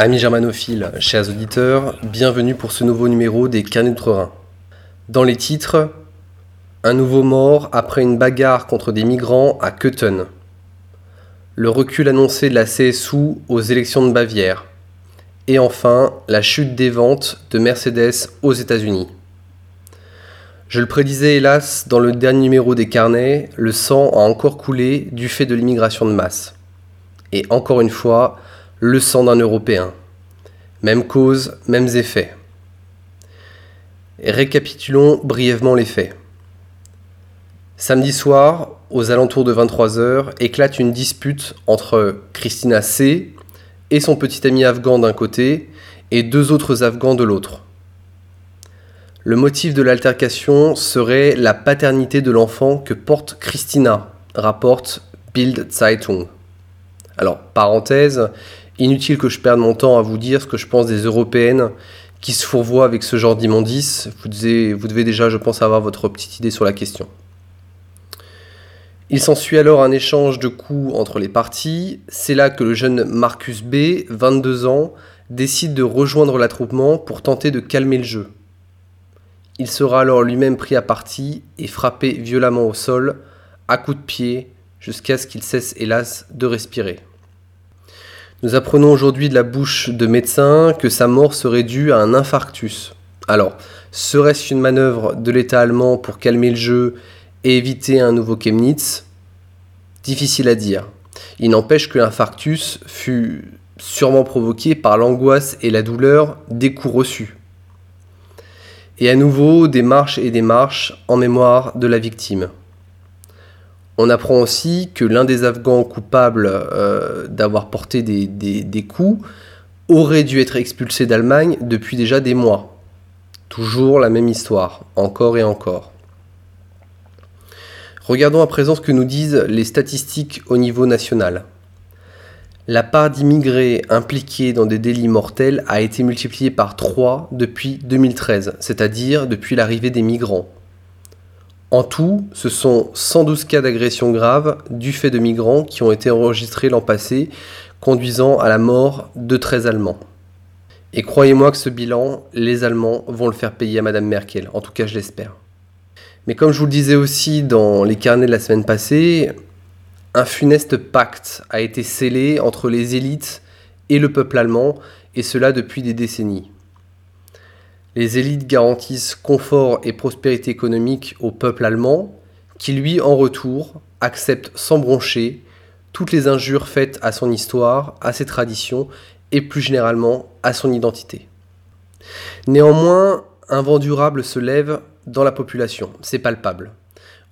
Amis germanophiles, chers auditeurs, bienvenue pour ce nouveau numéro des Carnets d'Outre-Rhin. Dans les titres, un nouveau mort après une bagarre contre des migrants à Köthen. Le recul annoncé de la CSU aux élections de Bavière. Et enfin, la chute des ventes de Mercedes aux États-Unis. Je le prédisais hélas dans le dernier numéro des carnets, le sang a encore coulé du fait de l'immigration de masse. Et encore une fois, le sang d'un Européen. Même cause, mêmes effets. Récapitulons brièvement les faits. Samedi soir, aux alentours de 23h, éclate une dispute entre Christina C et son petit ami afghan d'un côté et deux autres afghans de l'autre. Le motif de l'altercation serait la paternité de l'enfant que porte Christina, rapporte Bild Zeitung. Alors, parenthèse, inutile que je perde mon temps à vous dire ce que je pense des européennes qui se fourvoient avec ce genre d'immondice. Vous devez, vous devez déjà, je pense, avoir votre petite idée sur la question. Il s'ensuit alors un échange de coups entre les parties. C'est là que le jeune Marcus B, 22 ans, décide de rejoindre l'attroupement pour tenter de calmer le jeu. Il sera alors lui-même pris à partie et frappé violemment au sol, à coups de pied, jusqu'à ce qu'il cesse hélas de respirer. Nous apprenons aujourd'hui de la bouche de médecins que sa mort serait due à un infarctus. Alors, serait-ce une manœuvre de l'État allemand pour calmer le jeu et éviter un nouveau Chemnitz? Difficile à dire. Il n'empêche que l'infarctus fut sûrement provoqué par l'angoisse et la douleur des coups reçus. Et à nouveau, des marches et des marches en mémoire de la victime. On apprend aussi que l'un des Afghans coupables euh, d'avoir porté des, des, des coups aurait dû être expulsé d'Allemagne depuis déjà des mois. Toujours la même histoire, encore et encore. Regardons à présent ce que nous disent les statistiques au niveau national. La part d'immigrés impliqués dans des délits mortels a été multipliée par 3 depuis 2013, c'est-à-dire depuis l'arrivée des migrants. En tout, ce sont 112 cas d'agression grave du fait de migrants qui ont été enregistrés l'an passé, conduisant à la mort de 13 Allemands. Et croyez-moi que ce bilan, les Allemands vont le faire payer à Madame Merkel, en tout cas je l'espère. Mais comme je vous le disais aussi dans les carnets de la semaine passée, un funeste pacte a été scellé entre les élites et le peuple allemand, et cela depuis des décennies. Les élites garantissent confort et prospérité économique au peuple allemand, qui lui, en retour, accepte sans broncher toutes les injures faites à son histoire, à ses traditions et plus généralement à son identité. Néanmoins, un vent durable se lève dans la population, c'est palpable.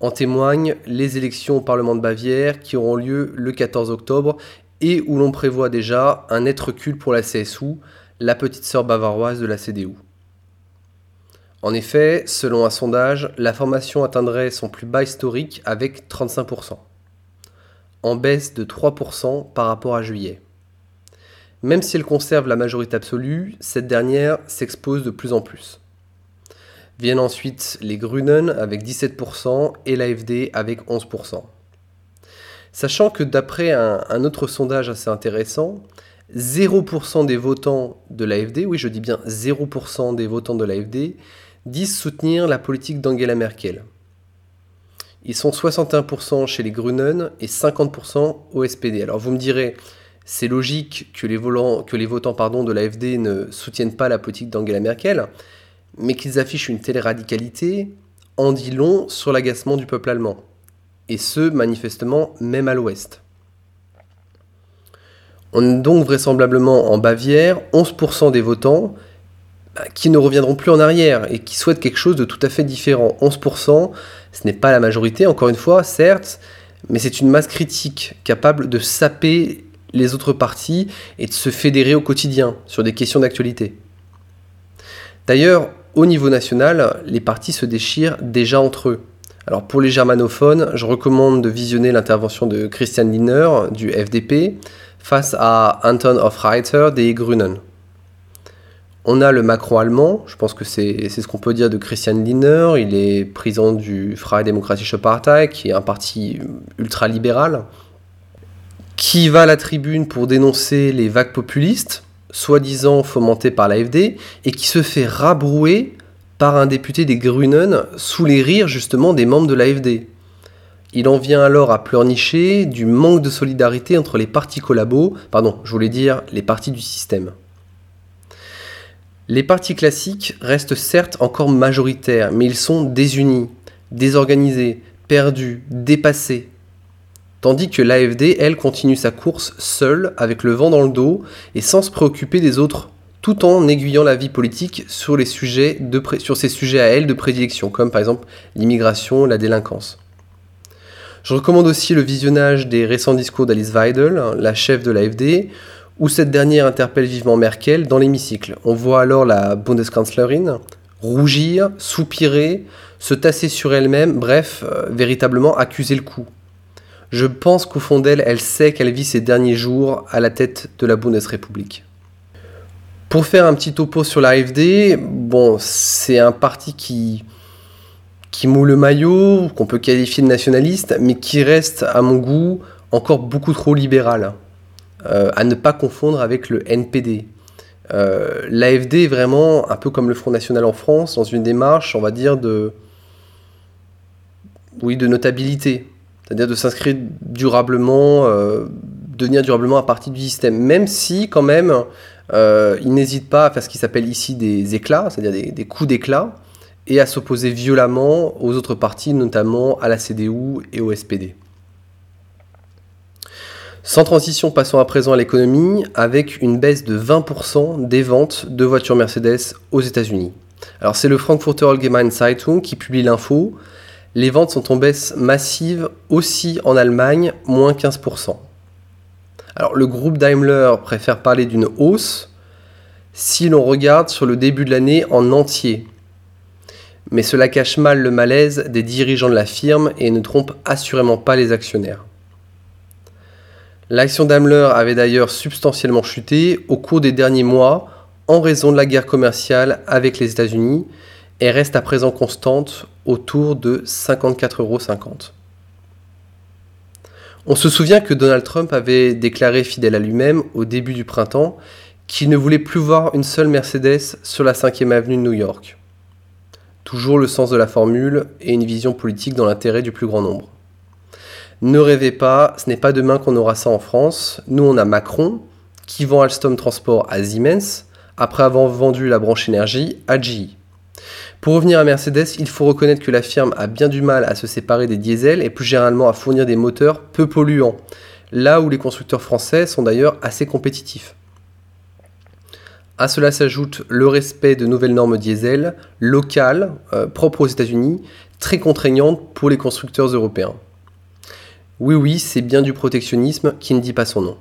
En témoignent les élections au Parlement de Bavière qui auront lieu le 14 octobre et où l'on prévoit déjà un net recul pour la CSU, la petite sœur bavaroise de la CDU. En effet, selon un sondage, la formation atteindrait son plus bas historique avec 35%, en baisse de 3% par rapport à juillet. Même si elle conserve la majorité absolue, cette dernière s'expose de plus en plus. Viennent ensuite les Grünen avec 17% et l'AFD avec 11%. Sachant que d'après un, un, autre sondage assez intéressant, 0% des votants de l'AFD, oui je dis bien 0% des votants de l'AFD, disent soutenir la politique d'Angela Merkel. Ils sont 61% chez les Grünen et 50% au SPD. Alors vous me direz, c'est logique que les, votants de l'AFD ne soutiennent pas la politique d'Angela Merkel, mais qu'ils affichent une telle radicalité en dit long sur l'agacement du peuple allemand, et ce, manifestement, même à l'ouest. On est donc vraisemblablement en Bavière 11% des votants qui ne reviendront plus en arrière et qui souhaitent quelque chose de tout à fait différent. 11%, ce n'est pas la majorité, encore une fois, certes, mais c'est une masse critique capable de saper les autres partis et de se fédérer au quotidien sur des questions d'actualité. D'ailleurs, au niveau national, les partis se déchirent déjà entre eux. Alors pour les germanophones, je recommande de visionner l'intervention de Christian Lindner du FDP face à Anton Hofreiter des Grünen. On a le Macron allemand, je pense que c'est ce qu'on peut dire de Christian Lindner, il est président du Freie Demokratische Partei, qui est un parti ultra-libéral, qui va à la tribune pour dénoncer les vagues populistes, soi-disant fomentées par l'AFD, et qui se fait rabrouer par un député des Grünen sous les rires justement des membres de l'AFD. Il en vient alors à pleurnicher du manque de solidarité entre les partis collabos, pardon, je voulais dire les partis du système. Les partis classiques restent certes encore majoritaires, mais ils sont désunis, désorganisés, perdus, dépassés. Tandis que l'AFD, elle, continue sa course seule, avec le vent dans le dos, et sans se préoccuper des autres tout en aiguillant la vie politique sur, les sujets ses sujets à elle de prédilection, comme par exemple l'immigration, la délinquance. Je recommande aussi le visionnage des récents discours d'Alice Weidel, la chef de l'AFD, où cette dernière interpelle vivement Merkel dans l'hémicycle. On voit alors la Bundeskanzlerin rougir, soupirer, se tasser sur elle-même, bref, euh, véritablement accuser le coup. Je pense qu'au fond d'elle, elle sait qu'elle vit ses derniers jours à la tête de la Bundesrepublik. Pour faire un petit topo sur l'AFD, bon, c'est un parti qui, qui moule le maillot, qu'on peut qualifier de nationaliste, mais qui reste, à mon goût, encore beaucoup trop libéral. Euh, à ne pas confondre avec le NPD. Euh, L'AFD est vraiment, un peu comme le Front National en France, dans une démarche, on va dire, de, oui, de notabilité. C'est-à-dire de s'inscrire durablement, euh, devenir durablement un parti du système. Même si, quand même, euh, il n'hésite pas à faire ce qui s'appelle ici des éclats, c'est-à-dire des, coups d'éclat, et à s'opposer violemment aux autres partis, notamment à la CDU et au SPD. Sans transition, passons à présent à l'économie, avec une baisse de 20% des ventes de voitures Mercedes aux États-Unis. Alors c'est le Frankfurter Allgemeine Zeitung qui publie l'info. Les ventes sont en baisse massive aussi en Allemagne, moins 15%. Alors le groupe Daimler préfère parler d'une hausse si l'on regarde sur le début de l'année en entier. Mais cela cache mal le malaise des dirigeants de la firme et ne trompe assurément pas les actionnaires. L'action Daimler avait d'ailleurs substantiellement chuté au cours des derniers mois en raison de la guerre commerciale avec les États-Unis et reste à présent constante autour de 54,50 euros. On se souvient que Donald Trump avait déclaré fidèle à lui-même au début du printemps qu'il ne voulait plus voir une seule Mercedes sur la 5e avenue de New York. Toujours le sens de la formule et une vision politique dans l'intérêt du plus grand nombre. Ne rêvez pas, ce n'est pas demain qu'on aura ça en France. Nous, on a Macron qui vend Alstom Transport à Siemens après avoir vendu la branche énergie à GE. Pour revenir à Mercedes, il faut reconnaître que la firme a bien du mal à se séparer des diesels et plus généralement à fournir des moteurs peu polluants, là où les constructeurs français sont d'ailleurs assez compétitifs. À cela s'ajoute le respect de nouvelles normes diesel locales, euh, propres aux États-Unis, très contraignantes pour les constructeurs européens. Oui, oui, c'est bien du protectionnisme qui ne dit pas son nom.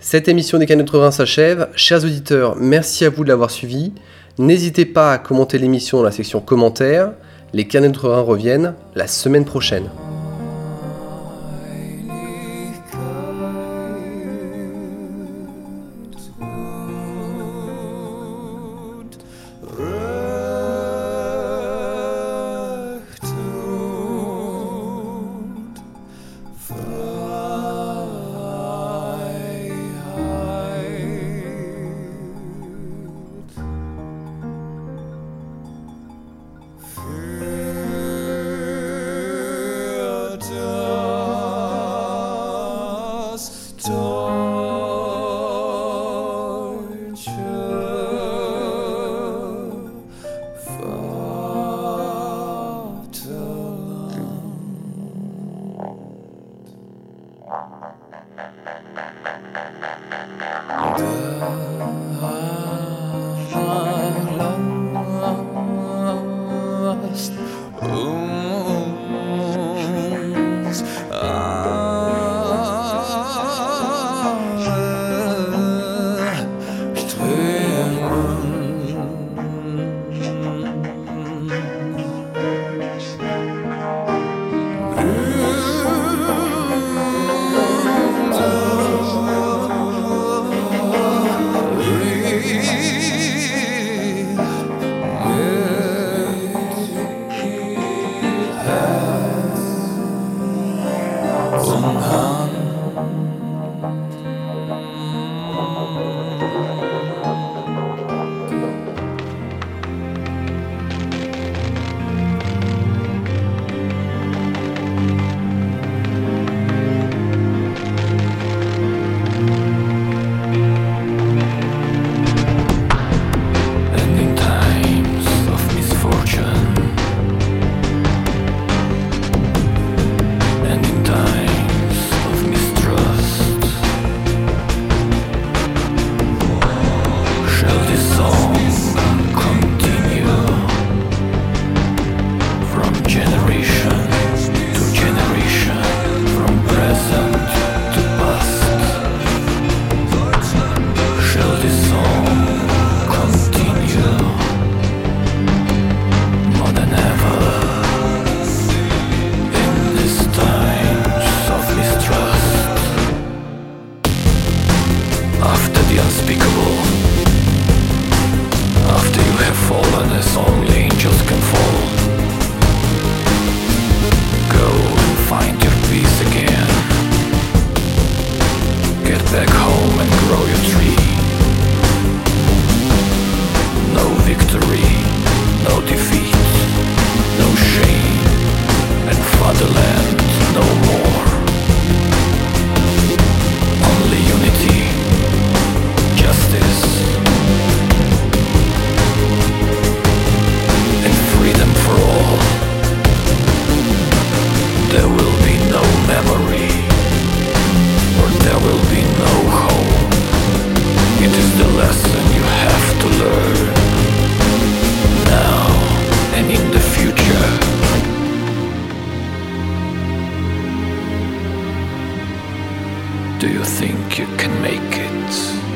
Cette émission des Canettes s'achève. Chers auditeurs, merci à vous de l'avoir suivi. N'hésitez pas à commenter l'émission dans la section commentaires. Les canets de reviennent la semaine prochaine. 감사합니다. Do you think you can make it?